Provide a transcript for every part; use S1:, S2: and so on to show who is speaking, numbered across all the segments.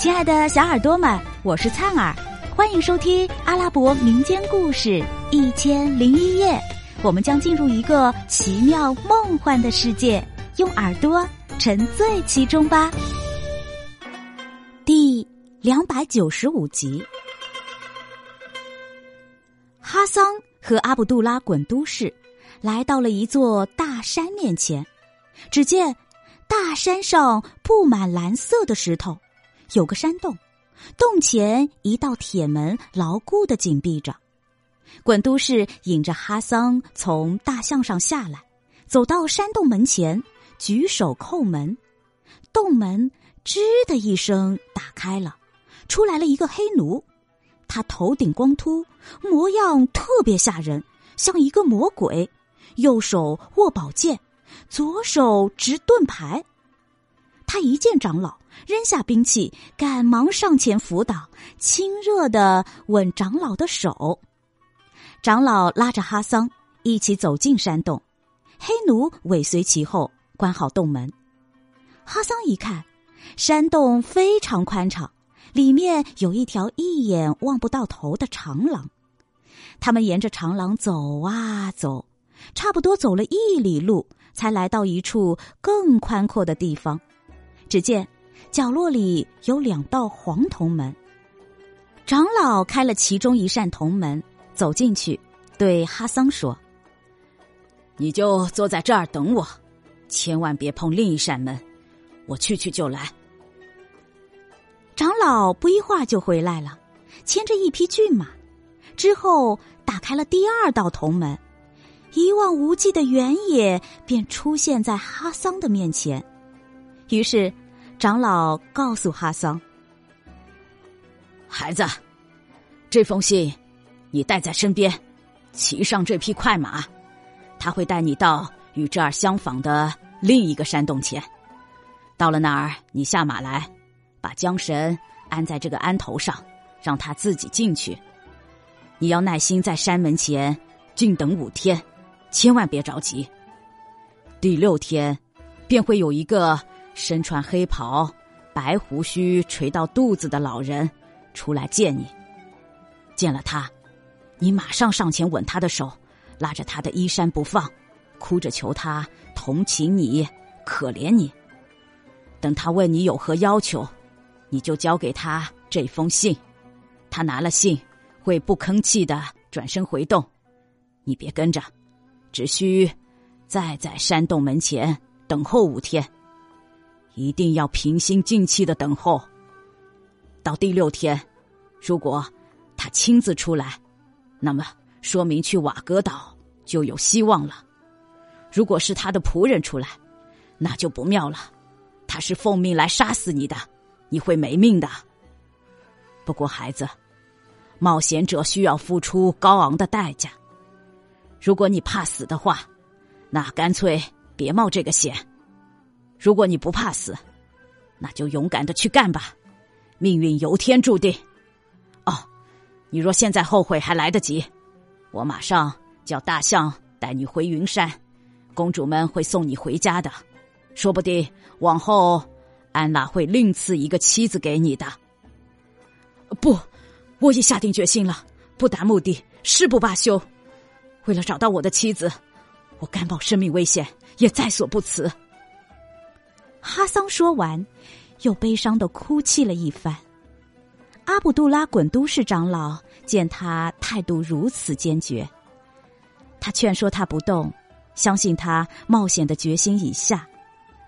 S1: 亲爱的小耳朵们，我是灿儿，欢迎收听阿拉伯民间故事《一千零一夜》。我们将进入一个奇妙梦幻的世界，用耳朵沉醉其中吧。第两百九十五集，哈桑和阿卜杜拉滚都市来到了一座大山面前，只见大山上布满蓝色的石头。有个山洞，洞前一道铁门牢固的紧闭着。管都市引着哈桑从大象上下来，走到山洞门前，举手叩门。洞门吱的一声打开了，出来了一个黑奴。他头顶光秃，模样特别吓人，像一个魔鬼。右手握宝剑，左手执盾牌。他一见长老，扔下兵器，赶忙上前扶倒，亲热的吻长老的手。长老拉着哈桑一起走进山洞，黑奴尾随其后，关好洞门。哈桑一看，山洞非常宽敞，里面有一条一眼望不到头的长廊。他们沿着长廊走啊走，差不多走了一里路，才来到一处更宽阔的地方。只见角落里有两道黄铜门，长老开了其中一扇铜门，走进去，对哈桑说：“
S2: 你就坐在这儿等我，千万别碰另一扇门，我去去就来。”
S1: 长老不一会儿就回来了，牵着一匹骏马，之后打开了第二道铜门，一望无际的原野便出现在哈桑的面前。于是，长老告诉哈桑：“
S2: 孩子，这封信你带在身边，骑上这匹快马，他会带你到与这儿相仿的另一个山洞前。到了那儿，你下马来，把缰绳安在这个鞍头上，让他自己进去。你要耐心在山门前静等五天，千万别着急。第六天，便会有一个。”身穿黑袍、白胡须垂到肚子的老人出来见你。见了他，你马上上前吻他的手，拉着他的衣衫不放，哭着求他同情你、可怜你。等他问你有何要求，你就交给他这封信。他拿了信，会不吭气的转身回洞。你别跟着，只需再在山洞门前等候五天。一定要平心静气的等候。到第六天，如果他亲自出来，那么说明去瓦格岛就有希望了；如果是他的仆人出来，那就不妙了。他是奉命来杀死你的，你会没命的。不过，孩子，冒险者需要付出高昂的代价。如果你怕死的话，那干脆别冒这个险。如果你不怕死，那就勇敢的去干吧，命运由天注定。哦，你若现在后悔还来得及，我马上叫大象带你回云山，公主们会送你回家的，说不定往后安娜会另赐一个妻子给你的。不，我已下定决心了，不达目的誓不罢休。为了找到我的妻子，我甘冒生命危险也在所不辞。
S1: 哈桑说完，又悲伤的哭泣了一番。阿卜杜拉滚都市长老见他态度如此坚决，他劝说他不动，相信他冒险的决心已下，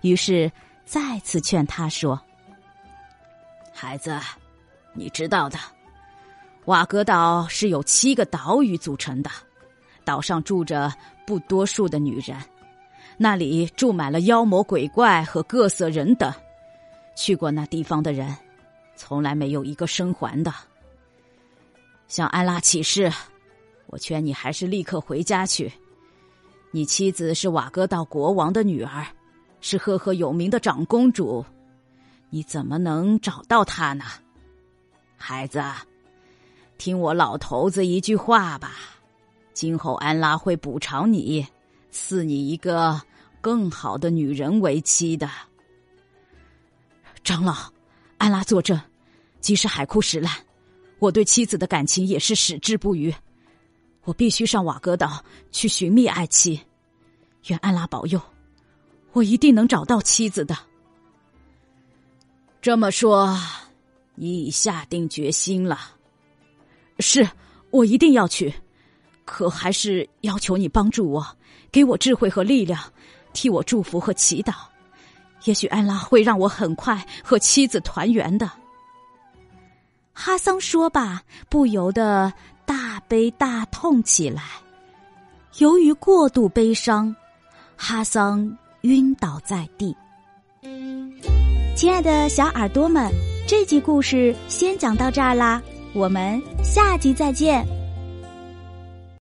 S1: 于是再次劝他说：“
S2: 孩子，你知道的，瓦格岛是由七个岛屿组成的，岛上住着不多数的女人。”那里住满了妖魔鬼怪和各色人等，去过那地方的人，从来没有一个生还的。向安拉起誓，我劝你还是立刻回家去。你妻子是瓦格道国王的女儿，是赫赫有名的长公主，你怎么能找到她呢？孩子，听我老头子一句话吧，今后安拉会补偿你。赐你一个更好的女人为妻的，长老，安拉作证，即使海枯石烂，我对妻子的感情也是矢志不渝。我必须上瓦格岛去寻觅爱妻，愿安拉保佑，我一定能找到妻子的。这么说，你已下定决心了？是，我一定要去。可还是要求你帮助我，给我智慧和力量，替我祝福和祈祷。也许安拉会让我很快和妻子团圆的。
S1: 哈桑说罢，不由得大悲大痛起来。由于过度悲伤，哈桑晕倒在地。亲爱的小耳朵们，这集故事先讲到这儿啦，我们下集再见。